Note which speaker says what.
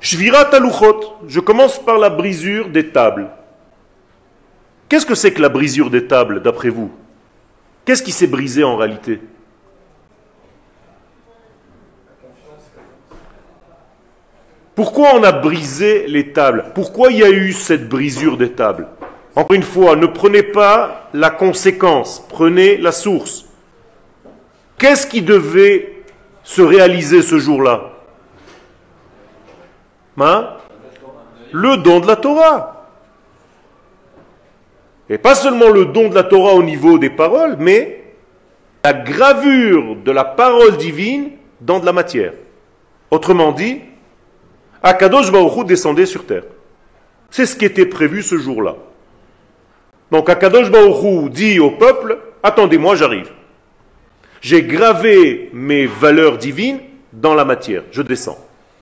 Speaker 1: Shvirat aluchot, je commence par la brisure des tables. Qu'est-ce que c'est que la brisure des tables, d'après vous? Qu'est-ce qui s'est brisé en réalité? Pourquoi on a brisé les tables? Pourquoi il y a eu cette brisure des tables? Encore une fois, ne prenez pas la conséquence, prenez la source. Qu'est-ce qui devait se réaliser ce jour-là? Hein? Le don de la Torah. Et pas seulement le don de la Torah au niveau des paroles, mais la gravure de la parole divine dans de la matière. Autrement dit, Akadosh Baruch descendait sur terre. C'est ce qui était prévu ce jour-là. Donc Akadosh Baruch dit au peuple, attendez-moi, j'arrive. J'ai gravé mes valeurs divines dans la matière, je descends.